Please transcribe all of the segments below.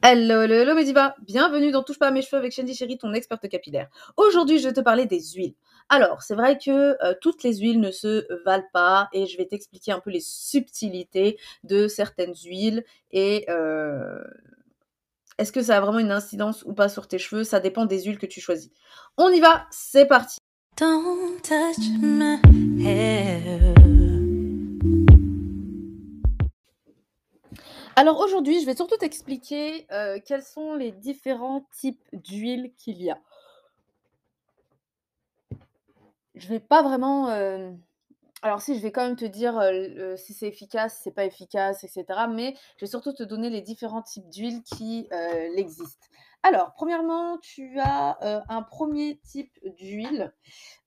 Hello, hello, hello Mediva, bienvenue dans Touche pas à mes cheveux avec Shandy Chéri, ton experte capillaire. Aujourd'hui, je vais te parler des huiles. Alors, c'est vrai que euh, toutes les huiles ne se valent pas et je vais t'expliquer un peu les subtilités de certaines huiles et euh, est-ce que ça a vraiment une incidence ou pas sur tes cheveux? Ça dépend des huiles que tu choisis. On y va, c'est parti. Don't touch my hair. Alors aujourd'hui, je vais surtout t'expliquer euh, quels sont les différents types d'huile qu'il y a. Je vais pas vraiment. euh, Alors si, je vais quand même te dire euh, si c'est efficace, si c'est pas efficace, etc. Mais je vais surtout te donner les différents types d'huile qui existent. Alors, premièrement, tu as un premier type d'huile.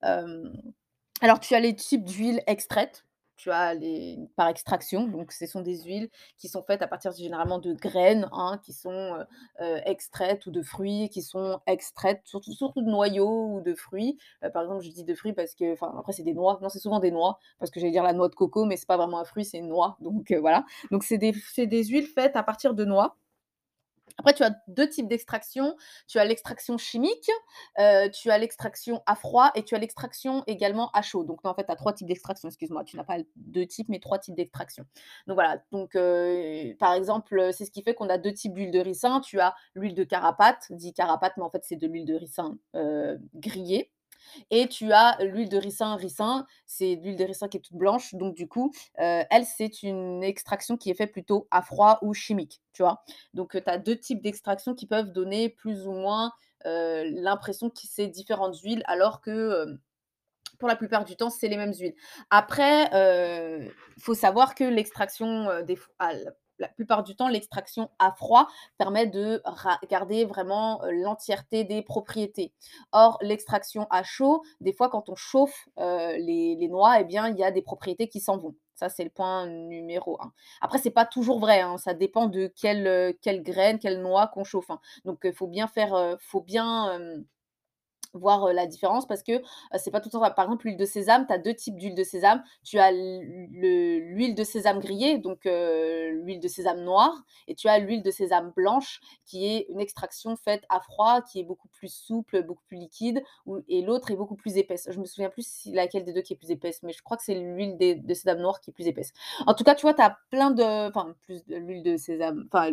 Alors, tu as les types d'huile extraites. Tu as les par extraction, donc ce sont des huiles qui sont faites à partir généralement de graines, hein, qui sont euh, euh, extraites ou de fruits, qui sont extraites, surtout, surtout de noyaux ou de fruits. Euh, par exemple, je dis de fruits parce que, enfin, après c'est des noix. Non, c'est souvent des noix parce que j'allais dire la noix de coco, mais c'est pas vraiment un fruit, c'est une noix. Donc voilà. Donc c'est des, c'est des huiles faites à partir de noix. Après, tu as deux types d'extraction. Tu as l'extraction chimique, heu, tu as l'extraction à froid et tu as l'extraction également à chaud. Donc en fait, tu as 3 types d'extraction, excuse-moi. Tu n'as pas 2 types, mais 3 types d'extraction. Donc voilà, donc heu, par exemple, c'est ce qui fait qu'on a 2 types d'huile de ricin. Tu as l'huile de carapate, dit carapate, mais en fait, c'est de l'huile de ricin, heu, grillée et tu as l'huile de ricin ricin, c'est l'huile de ricin qui est toute blanche, donc du coup, heu, elle, c'est une extraction qui est faite plutôt à froid ou chimique, tu vois? Donc, tu as 2 types d'extraction qui peuvent donner plus ou moins, l'impression que c'est différentes huiles alors que, pour la plupart du temps, c'est les mêmes huiles. Après, il faut savoir que l'extraction, des la plupart du temps, l'extraction à froid permet de garder vraiment, heu, l'entièreté des propriétés. Or, l'extraction à chaud, des fois, quand on chauffe, heu, les noix et bien, il y a des propriétés qui s'en vont. Ça, c'est le point numéro un. Après, c'est pas toujours vrai, hein, ça dépend de quelle, heu, quelle graine, quelle noix qu'on chauffe, hein. Donc, il faut bien faire, faut bien, voir, la différence parce que, c'est pas tout le temps par exemple, l'huile de sésame, tu as 2 types d'huile de sésame. Tu as l'huile de sésame grillée, donc l'huile de sésame noire et tu as l'huile de sésame blanche qui est une extraction faite à froid, qui est beaucoup plus souple, beaucoup plus liquide et l'autre est beaucoup plus épaisse. Je me souviens plus laquelle des 2 qui est plus épaisse, mais je crois que c'est l'huile de sésame noire qui est plus épaisse. En tout cas, tu vois, tu as plein de enfin plus de l'huile de sésame, enfin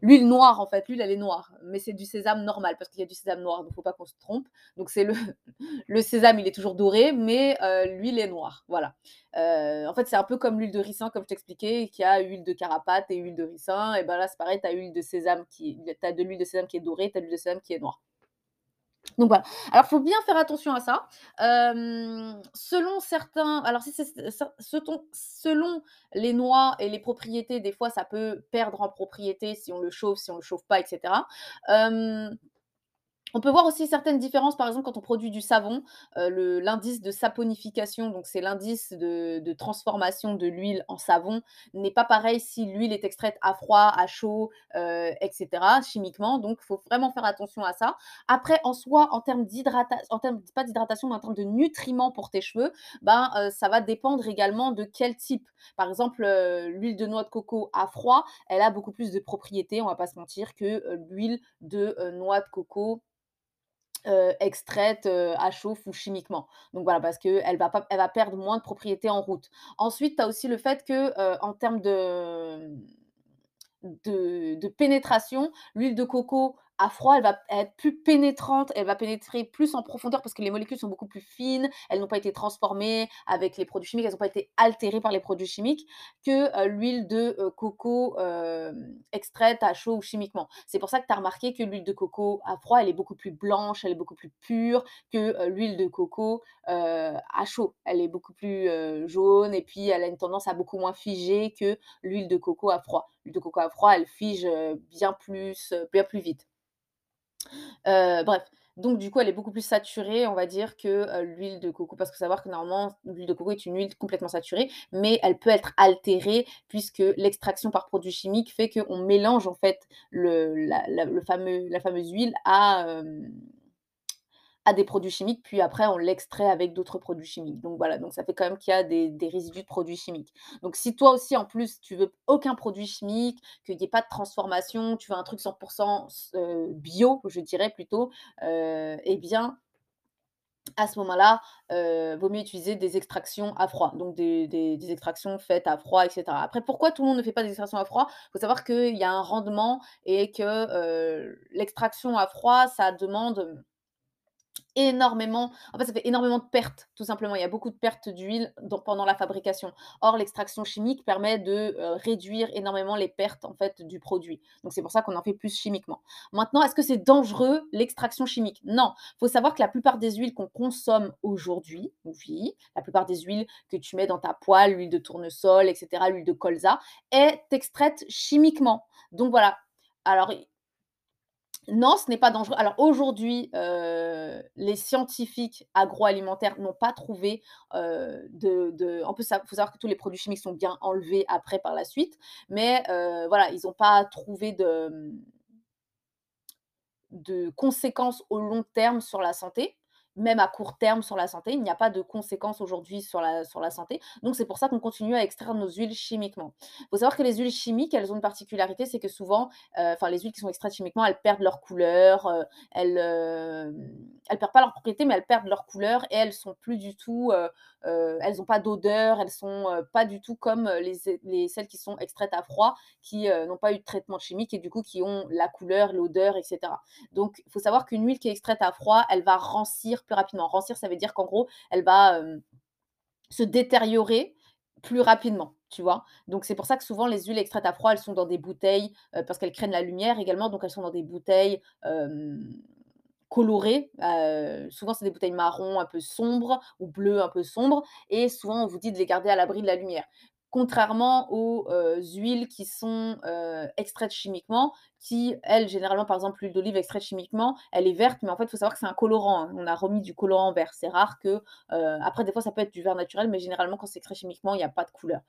L'huile noire, en fait, l'huile, elle est noire, mais c'est du sésame normal parce qu'il y a du sésame noir, donc faut pas qu'on se trompe. Donc c'est le le sésame, il est toujours doré, mais heu, l'huile est noire, voilà. Heu, en fait, c'est un peu comme l'huile de ricin, comme je t'expliquais, qui a huile de carapate et huile de ricin et ben là, c'est pareil, tu as huile de sésame qui as de l'huile de sésame qui est dorée, tu as l'huile de sésame qui est noire. Donc voilà. Alors, il faut bien faire attention à ça. Selon certains alors si c'est ce selon les noix et les propriétés, des fois, ça peut perdre en propriété si on le chauffe, si on le chauffe pas et cetera. On peut voir aussi certaines différences, par exemple, quand on produit du savon, le l'indice de saponification, donc c'est l'indice de transformation de l'huile en savon, n'est pas pareil si l'huile est extraite à froid, à chaud, heu, et cetera, chimiquement, donc il faut vraiment faire attention à ça. Après, en soi, en termes d'hydratation, pas d'hydratation, mais en termes de nutriments pour tes cheveux, ben, heu, ça va dépendre également de quel type. Par exemple, l'huile de noix de coco à froid, elle a beaucoup plus de propriétés, on va pas se mentir, que, l'huile de, noix de coco Heu, extraite, heu, à chauffe ou chimiquement. Donc voilà, parce qu'elle va elle va perdre moins de propriétés en route. Ensuite, tu as aussi le fait que, heu, en termes de pénétration, l'huile de coco à froid, elle va être plus pénétrante, elle va pénétrer plus en profondeur parce que les molécules sont beaucoup plus fines, elles n'ont pas été transformées avec les produits chimiques, elles n'ont pas été altérées par les produits chimiques que, heu, l'huile de, heu, coco, hem, extraite à chaud ou chimiquement. C'est pour ça que tu as remarqué que l'huile de coco à froid, elle est beaucoup plus blanche, elle est beaucoup plus pure que, l'huile de coco, à chaud. Elle est beaucoup plus, jaune et puis elle a une tendance à beaucoup moins figer que l'huile de coco à froid. L'huile de coco à froid, elle fige, bien plus, bien plus vite. Heu, bref, donc du coup, elle est beaucoup plus saturée, on va dire, que, heu, l'huile de coco. Parce faut savoir que normalement, l'huile de coco est une huile complètement saturée, mais elle peut être altérée puisque l'extraction par produit chimique fait qu'on mélange en fait la fameuse huile à, hem des produits chimiques, puis après on l'extrait avec d'autres produits chimiques. Donc voilà, donc ça fait quand même qu'il y a des résidus de produits chimiques. Donc si toi aussi en plus tu veux aucun produit chimique, qu'il y ait pas de transformation, tu veux un truc 100 s heu, bio, je dirais plutôt, heu et bien à ce moment-là, heu, vaut mieux utiliser des extractions à froid, donc des extractions faites à froid et cetera. Après pourquoi tout le monde ne fait pas des extractions à froid? Il Faut savoir qu'il y a un rendement et que, heu, l'extraction à froid, ça demande, Énormément, en fait, ça fait énormément de pertes, tout simplement. Il y a beaucoup de pertes d'huile pendant la fabrication. Or, l'extraction chimique permet de, heu, réduire énormément les pertes, en fait, du produit. Donc c'est pour ça qu'on en fait plus chimiquement. Maintenant, est-ce que c'est dangereux, l'extraction chimique? Non. Il Faut savoir que la plupart des huiles qu'on consomme aujourd'hui, oui, la plupart des huiles que tu mets dans ta poêle, l'huile de tournesol et cetera, l'huile de colza, est extraite chimiquement. Donc voilà. Alors non, ce n'est pas dangereux. Alors aujourd'hui, heu, les scientifiques agroalimentaires n'ont pas trouvé, heu, de en plus, il faut savoir que tous les produits chimiques sont bien enlevés après par la suite, mais heu, voilà, ils n'ont pas trouvé de conséquences au long terme sur la santé même à court terme sur la santé. Il n'y a pas de conséquences aujourd'hui sur la sur la santé. Donc c'est pour ça qu'on continue à extraire nos huiles chimiquement. Il faut savoir que les huiles chimiques, elles ont une particularité, c'est que souvent, heu, enfin les huiles qui sont extraites chimiquement, elles perdent leur couleur, heu, elles, hem, elles perdent pas leur propriété, mais elles perdent leur couleur et elles sont plus du tout, heu, elles ont pas d'odeur, elles sont, heu, pas du tout comme, heu, les les celles qui sont extraites à froid, qui, n'ont pas eu de traitement chimique et du coup qui ont la couleur, l'odeur et cetera. Donc il faut savoir qu'une huile qui est extraite à froid, elle va rancir plus rapidement. Rancir, ça veut dire qu'en gros, elle va, se détériorer plus rapidement, tu vois? Donc c'est pour ça que souvent les huiles extraites à froid, elles sont dans des bouteilles, parce qu'elles craignent la lumière également, donc elles sont dans des bouteilles, colorées, heu, souvent c'est des bouteilles marron un peu sombres ou bleues un peu sombres et souvent on vous dit de les garder à l'abri de la lumière. Contrairement aux, heu, huiles qui sont, heu, extraites chimiquement, qui elles, généralement, par exemple, l'huile d'olive extraite chimiquement, elle est verte, mais en fait, il faut savoir que c'est un colorant, hein. On a remis du colorant vert. C'est rare que, après des fois, ça peut être du vert naturel, mais généralement, quand c'est extrait chimiquement, il y a pas de couleur.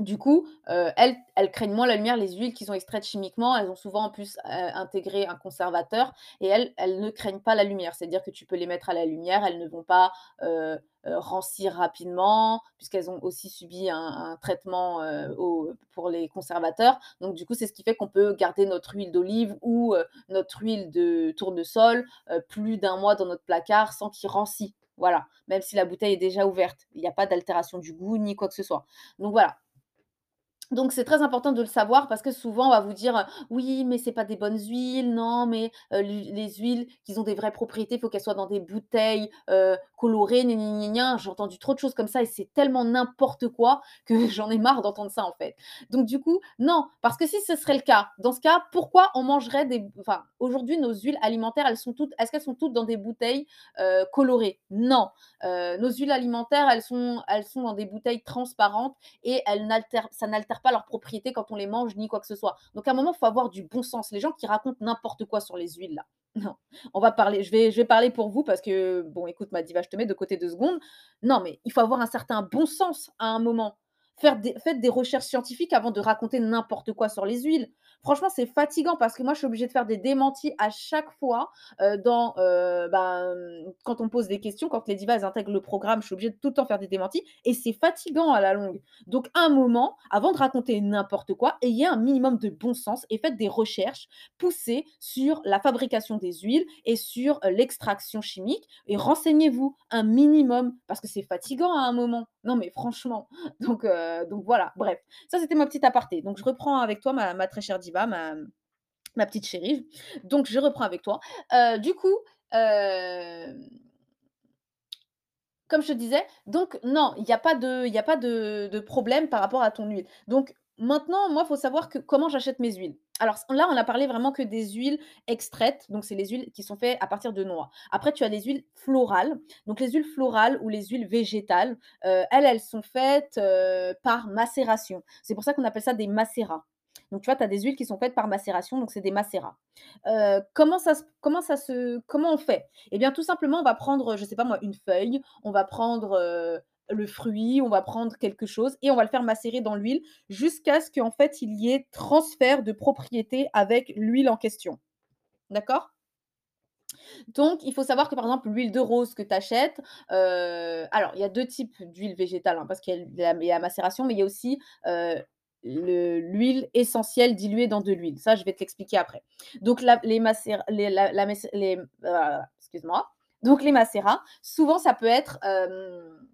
Du coup, heu, elles craignent moins la lumière, les huiles qui sont extraites chimiquement, elles ont souvent en plus, heu, intégré un conservateur et elles, ne craignent pas la lumière. C'est-à-dire que tu peux les mettre à la lumière, elles ne vont pas, heu, rancir rapidement puisqu'elles ont aussi subi un traitement, pour les conservateurs. Donc du coup, c'est ce qui fait qu'on peut garder notre huile d'olive ou, notre huile de tournesol, plus d'un mois dans notre placard sans qu'il rancit. Voilà, même si la bouteille est déjà ouverte. Il n'y a pas d'altération du goût ni quoi que ce soit. Donc voilà, donc c'est très important de le savoir parce que souvent on va vous dire, heu: «Oui, mais c'est pas des bonnes huiles, non, mais heu, l'hu les huiles qui ont des vraies propriétés, faut qu'elles soient dans des bouteilles, heu, colorées, gna gna gna gna». J'ai entendu trop de choses comme ça et c'est tellement n'importe quoi que j'en ai marre d'entendre ça, en fait. Donc du coup, non, parce que si ce serait le cas, dans ce cas, pourquoi on mangerait des enfin, aujourd'hui nos huiles alimentaires, elles sont toutes est-ce qu'elles sont toutes dans des bouteilles, colorées? Non. Nos huiles alimentaires, elles sont elles sont dans des bouteilles transparentes et elles n'altèrent ça n'altère pas leurs propriétés quand on les mange ni quoi que ce soit. Donc à un moment, il faut avoir du bon sens. Les gens qui racontent n'importe quoi sur les huiles là, non, on va parler je vais parler pour vous parce que bon écoute ma diva, je te mets de côté 2 secondes. Non, mais il faut avoir un certain bon sens à un moment. Faire des faites des recherches scientifiques avant de raconter n'importe quoi sur les huiles. Franchement, c'est fatigant parce que moi, je suis obligée de faire des démentis à chaque fois, dans, heu, ben, quand on pose des questions, quand les divas, intègrent le programme, je suis obligée de tout le temps faire des démentis et c'est fatigant à la longue. Donc un moment, avant de raconter n'importe quoi, ayez un minimum de bon sens et faites des recherches poussées sur la fabrication des huiles et sur, heu, l'extraction chimique et renseignez-vous un minimum parce que c'est fatigant à un moment. Non mais franchement, donc voilà, bref. Ça, c'était ma petite aparté. Donc je reprends avec toi ma ma très chère diva, ma ma petite chérie. Donc je reprends avec toi. Heu, du coup, hem, comme je te disais, donc non, il y a pas de y a pas de problème par rapport à ton huile. Donc maintenant, moi, il faut savoir comment j'achète mes huiles. Alors là, on a parlé vraiment que des huiles extraites, donc c'est les huiles qui sont faites à partir de noix. Après, tu as les huiles florales. Donc les huiles florales ou les huiles végétales, heu, elles, elles sont faites, par macération. C'est pour ça qu'on appelle ça des macérats. Donc tu vois, tu as des huiles qui sont faites par macération, donc c'est des macérats. Heu, comment ça comment ça se comment on fait? Eh bien, tout simplement, on va prendre, je sais pas moi, une feuille, on va prendre, heu, le fruit, on va prendre quelque chose et on va le faire macérer dans l'huile jusqu'à ce qu'en fait, il y ait transfert de propriété avec l'huile en question. D'accord? Donc il faut savoir que, par exemple, l'huile de rose que tu achètes, heu, alors il y a 2 types d'huile végétale, hein, parce qu'il y a il y a il y a macération, mais il y a aussi, l'huile essentielle diluée dans de l'huile. Ça, je vais te l'expliquer après. Donc les macér les la ah, excuse-moi. Donc les souvent ça peut être, hem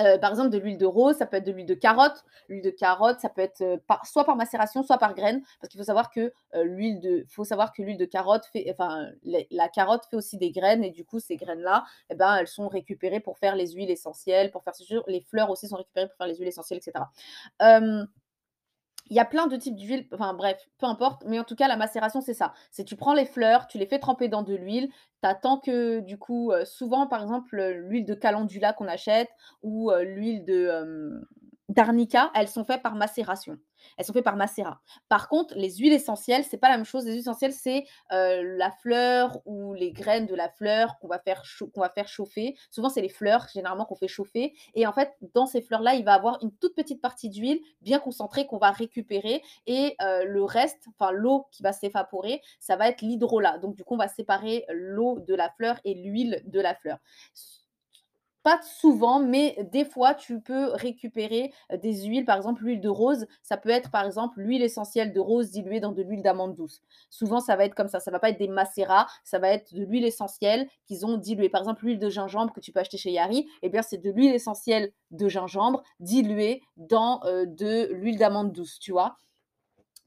Heu, par exemple, de l'huile de rose, ça peut être de l'huile de carotte. L'huile de carotte, ça peut être, soit par macération, soit par graines. Parce qu'il faut savoir que, l'huile de faut savoir que l'huile de carotte fait enfin, la carotte fait aussi des graines et du coup, ces graines-là, et ben, elles sont récupérées pour faire les huiles essentielles, pour faire les fleurs aussi sont récupérées pour faire les huiles essentielles et cetera. Hem il y a plein de types d'huile, enfin bref, peu importe, mais en tout cas la macération c'est ça. C'est tu prends les fleurs, tu les fais tremper dans de l'huile, tu que du coup, heu, souvent par exemple, heu, l'huile de calendula qu'on achète ou, heu, l'huile de, d'arnica, elles sont faites par macération. Elles sont faites par macérat. Par contre, les huiles essentielles, c'est pas la même chose. Les huiles essentielles, c'est, heu, la fleur ou les graines de la fleur qu'on va faire chauffer. Souvent, c'est les fleurs généralement qu'on fait chauffer et en fait, dans ces fleurs-là, il va avoir une toute petite partie d'huile bien concentrée qu'on va récupérer et heu, le reste, enfin l'eau qui va s'évaporer, ça va être l'hydrolat. Donc du coup, on va séparer l'eau de la fleur et l'huile de la fleur. Pas souvent, mais des fois, tu peux récupérer, des huiles, par exemple, l'huile de rose, ça peut être, par exemple, l'huile essentielle de rose diluée dans de l'huile d'amande douce. Souvent, ça va être comme ça, ça va pas être des macérats, ça va être de l'huile essentielle qu'ils ont diluée. Par exemple, l'huile de gingembre que tu peux acheter chez Yari, eh bien, c'est de l'huile essentielle de gingembre diluée dans, de l'huile d'amande douce, tu vois?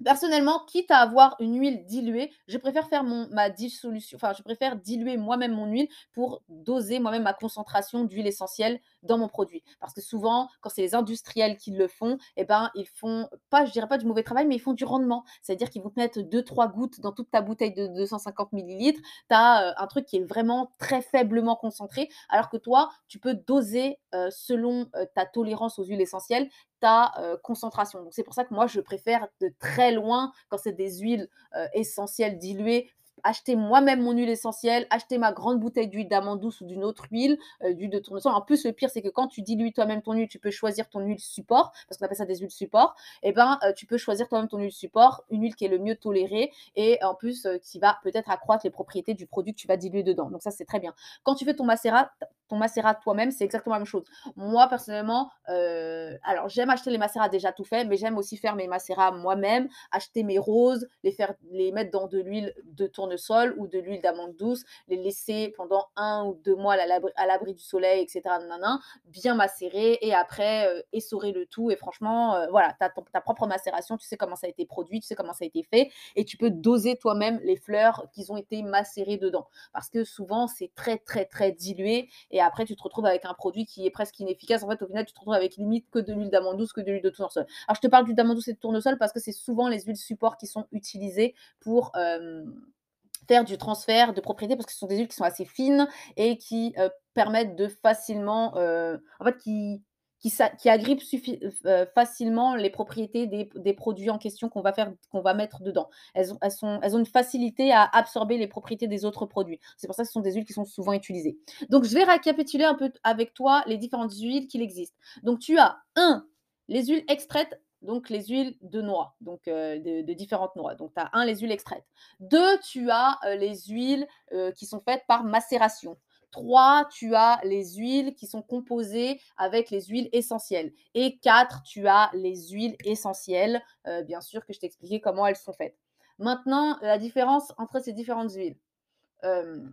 Personnellement, quitte à avoir une huile diluée, je préfère faire mon ma dissolution enfin, je préfère diluer moi-même mon huile pour doser moi-même ma concentration d'huile essentielle dans mon produit. Parce que souvent, quand c'est les industriels qui le font, eh ben, ils font pas, je dirais pas du mauvais travail, mais ils font du rendement. C'est-à-dire qu'ils vont te mettre deux, trois gouttes dans toute ta bouteille de 250 millilitres. Tu as, un truc qui est vraiment très faiblement concentré, alors que toi, tu peux doser, heu, selon, heu, ta tolérance aux huiles essentielles ta, concentration. Donc c'est pour ça que moi je préfère de très loin, quand c'est des huiles, essentielles diluées, acheter moi-même mon huile essentielle, acheter ma grande bouteille d'huile d'amande douce ou d'une autre huile, d'huile de tournesol. En plus, le pire, c'est que quand tu dilues toi-même ton huile, tu peux choisir ton huile support, parce qu'on appelle ça des huiles support. Et ben, heu, tu peux choisir toi-même ton huile support, une huile qui est le mieux tolérée et en plus, qui va peut-être accroître les propriétés du produit que tu vas diluer dedans. Donc ça, c'est très bien. Quand tu fais ton macérat, ton macérat toi-même, c'est exactement la même chose. Moi, personnellement, heu, alors j'aime acheter les macérats déjà tout faits, mais j'aime aussi faire mes macérats moi-même, acheter mes roses, les faire les mettre dans de l'huile de tournesol ou de l'huile d'amande douce, les laisser pendant un ou deux mois à l'abri du soleil et cetera, nin bien macérer et après, heu, essorer le tout et franchement, heu, voilà, tu as ta propre macération, tu sais comment ça a été produit, tu sais comment ça a été fait et tu peux doser toi-même les fleurs qui ont été macérées dedans. Parce que souvent, c'est très, très, très dilué après tu te retrouves avec un produit qui est presque inefficace. En fait, au final, tu te retrouves avec limite que de l'huile d'amande douce, que de l'huile de tournesol. Alors, je te parle d'huile d'amande douce et de tournesol parce que c'est souvent les huiles support qui sont utilisées pour euh, faire du transfert de propriété parce que ce sont des huiles qui sont assez fines et qui euh, permettent de facilement, euh, en fait, qui qui, agrippent euh, facilement les propriétés des, produits en question qu'on va, faire, qu'on va mettre dedans. Elles ont, une facilité à absorber les propriétés des autres produits. C'est pour ça que ce sont des huiles qui sont souvent utilisées. Donc, je vais récapituler un peu avec toi les différentes huiles qu'il existe. Donc, tu as un, les huiles extraites donc les huiles de noix, donc euh, de, différentes noix. Donc tu as un, les huiles extraites. Deux, tu as euh, les huiles euh, qui sont faites par macération. 3, tu as les huiles qui sont composées avec les huiles essentielles. Et 4, tu as les huiles essentielles, euh, bien sûr que je t'ai expliqué comment elles sont faites. Maintenant, la différence entre ces différentes huiles. Euh,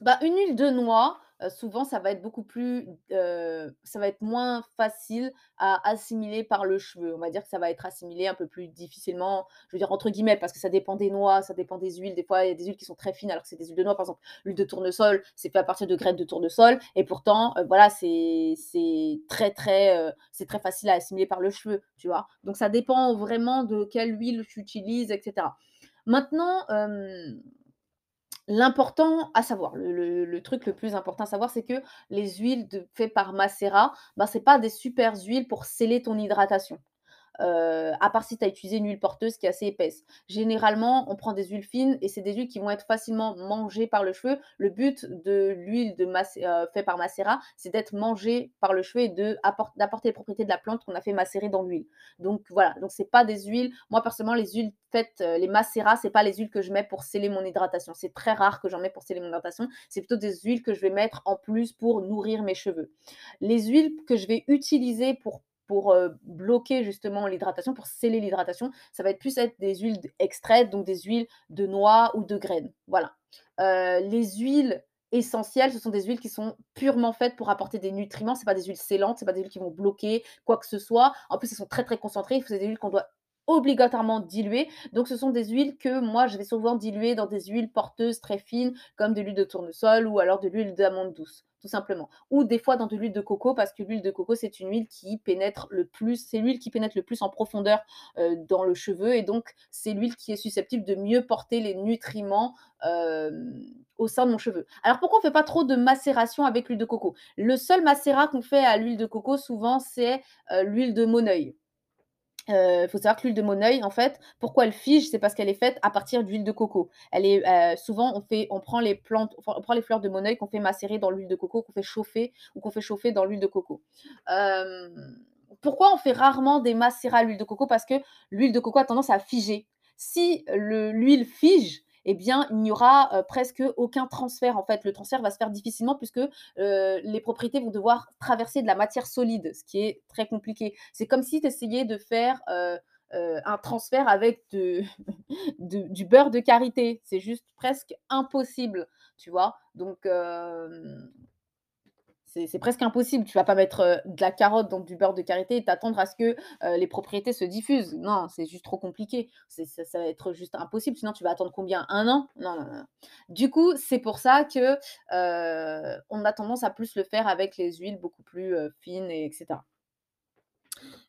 bah, une huile de noix, souvent ça va être beaucoup plus, ça va être moins facile à assimiler par le cheveu. On va dire que ça va être assimilé un peu plus difficilement, je veux dire entre guillemets, parce que ça dépend des noix, ça dépend des huiles. Des fois, il y a des huiles qui sont très fines alors que c'est des huiles de noix. Par exemple, l'huile de tournesol, c'est fait à partir de graines de tournesol et pourtant, voilà, c'est très, très, c'est très facile à assimiler par le cheveu, tu vois? Donc ça dépend vraiment de quelle huile tu utilises et cetera. Maintenant, L'important à savoir, le truc le plus important à savoir, c'est que les huiles faites par macérat, ben, c'est pas des super huiles pour sceller ton hydratation. Euh, à part si tu as utilisé une huile porteuse qui est assez épaisse. Généralement, on prend des huiles fines et c'est des huiles qui vont être facilement mangées par le cheveu. Le but de l'huile euh, fait par Macera, c'est d'être mangée par le cheveu et d'apporter les propriétés de la plante qu'on a fait macérer dans l'huile. Donc voilà, donc c'est pas des huiles. Moi personnellement, les huiles faites, euh, les Macera, c'est pas les huiles que je mets pour sceller mon hydratation. C'est très rare que j'en mets pour sceller mon hydratation. C'est plutôt des huiles que je vais mettre en plus pour nourrir mes cheveux. Les huiles que je vais utiliser pour pour bloquer justement l'hydratation, pour sceller l'hydratation, ça va être plus être des huiles extraites, donc des huiles de noix ou de graines. Voilà. les huiles essentielles, ce sont des huiles qui sont purement faites pour apporter des nutriments. Ce pas des huiles scellantes, ce pas des huiles qui vont bloquer quoi que ce soit. En plus, elles sont très très concentrées. C'est des huiles qu'on doit obligatoirement diluer. Donc, ce sont des huiles que moi, je vais souvent diluer dans des huiles porteuses très fines, comme de l'huile de tournesol ou alors de l'huile d'amande douce tout simplement. Ou des fois dans de l'huile de coco, parce que l'huile de coco, c'est une huile qui pénètre le plus, c'est l'huile qui pénètre le plus en profondeur euh, dans le cheveu, et donc c'est l'huile qui est susceptible de mieux porter les nutriments euh, au sein de mon cheveu. Alors pourquoi on ne fait pas trop de macération avec l'huile de coco? Le seul macérat qu'on fait à l'huile de coco, souvent, c'est euh, l'huile de moneuil. Il faut savoir que l'huile de moneuil, en fait, pourquoi elle fige C'est parce qu'elle est faite à partir d'huile de coco. Elle est souvent on prend les plantes, on prend les fleurs de moneuil qu'on fait macérer dans l'huile de coco, qu'on fait chauffer ou qu'on fait chauffer dans l'huile de coco. pourquoi on fait rarement des macérats à l'huile de coco? Parce que l'huile de coco a tendance à figer. Si l'huile fige, eh bien, il n'y aura presque aucun transfert. En fait, le transfert va se faire difficilement puisque les propriétés vont devoir traverser de la matière solide, ce qui est très compliqué. C'est comme si tu essayais de faire un transfert avec du beurre de karité. C'est juste presque impossible, tu vois. Donc, c'est presque impossible. Tu vas pas mettre euh, de la carotte dans du beurre de karité et t'attendre à ce que euh, les propriétés se diffusent. Non, c'est juste trop compliqué. Ça, va être juste impossible. Sinon, tu vas attendre combien? Un an? Non, non, non. Du coup, c'est pour ça que euh, on a tendance à plus le faire avec les huiles beaucoup plus fines, et etc.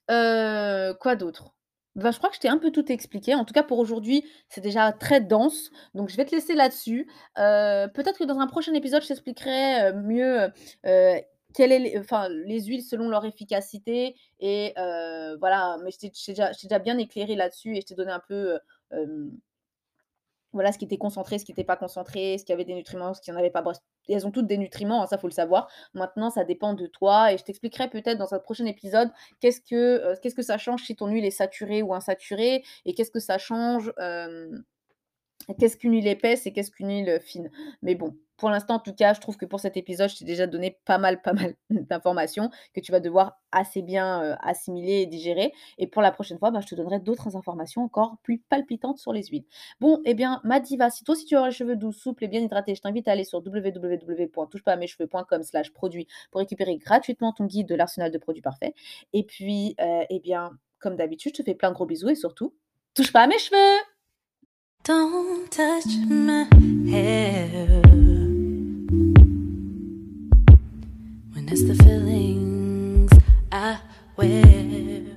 quoi d'autre? Bah, je crois que je t'ai un peu tout expliqué. En tout cas, pour aujourd'hui, c'est déjà très dense. Donc, je vais te laisser là-dessus. Euh, peut-être que dans un prochain épisode, je t'expliquerai euh, mieux euh, quelles est les, huiles selon leur efficacité. Et voilà, mais je t'ai déjà, déjà, bien éclairé là-dessus et je t'ai donné un peu voilà ce qui était concentré, ce qui n'était pas concentré, ce qui avait des nutriments, ce qui n'en avait pas. Elles ont toutes des nutriments, hein, ça faut le savoir. Maintenant, ça dépend de toi et je t'expliquerai peut-être dans un prochain épisode qu'est-ce que, euh, qu'est-ce que ça change si ton huile est saturée ou insaturée et qu'est-ce que ça change, qu'est-ce qu'une huile épaisse et qu'est-ce qu'une huile fine? Mais bon, pour l'instant, en tout cas, je trouve que pour cet épisode, je t'ai déjà donné pas mal, pas mal d'informations que tu vas devoir assez bien euh, assimiler et digérer. Et pour la prochaine fois, bah, je te donnerai d'autres informations encore plus palpitantes sur les huiles. Bon, eh bien, ma diva, si toi aussi tu as les cheveux doux, souples et bien hydratés, je t'invite à aller sur www.touchepasamescheveux.com slash produits pour récupérer gratuitement ton guide de l'arsenal de produits parfaits. Et puis, euh, eh bien, comme d'habitude, je te fais plein de gros bisous et surtout, touche pas à mes cheveux Don't touch my hair when it's the feelings I wear.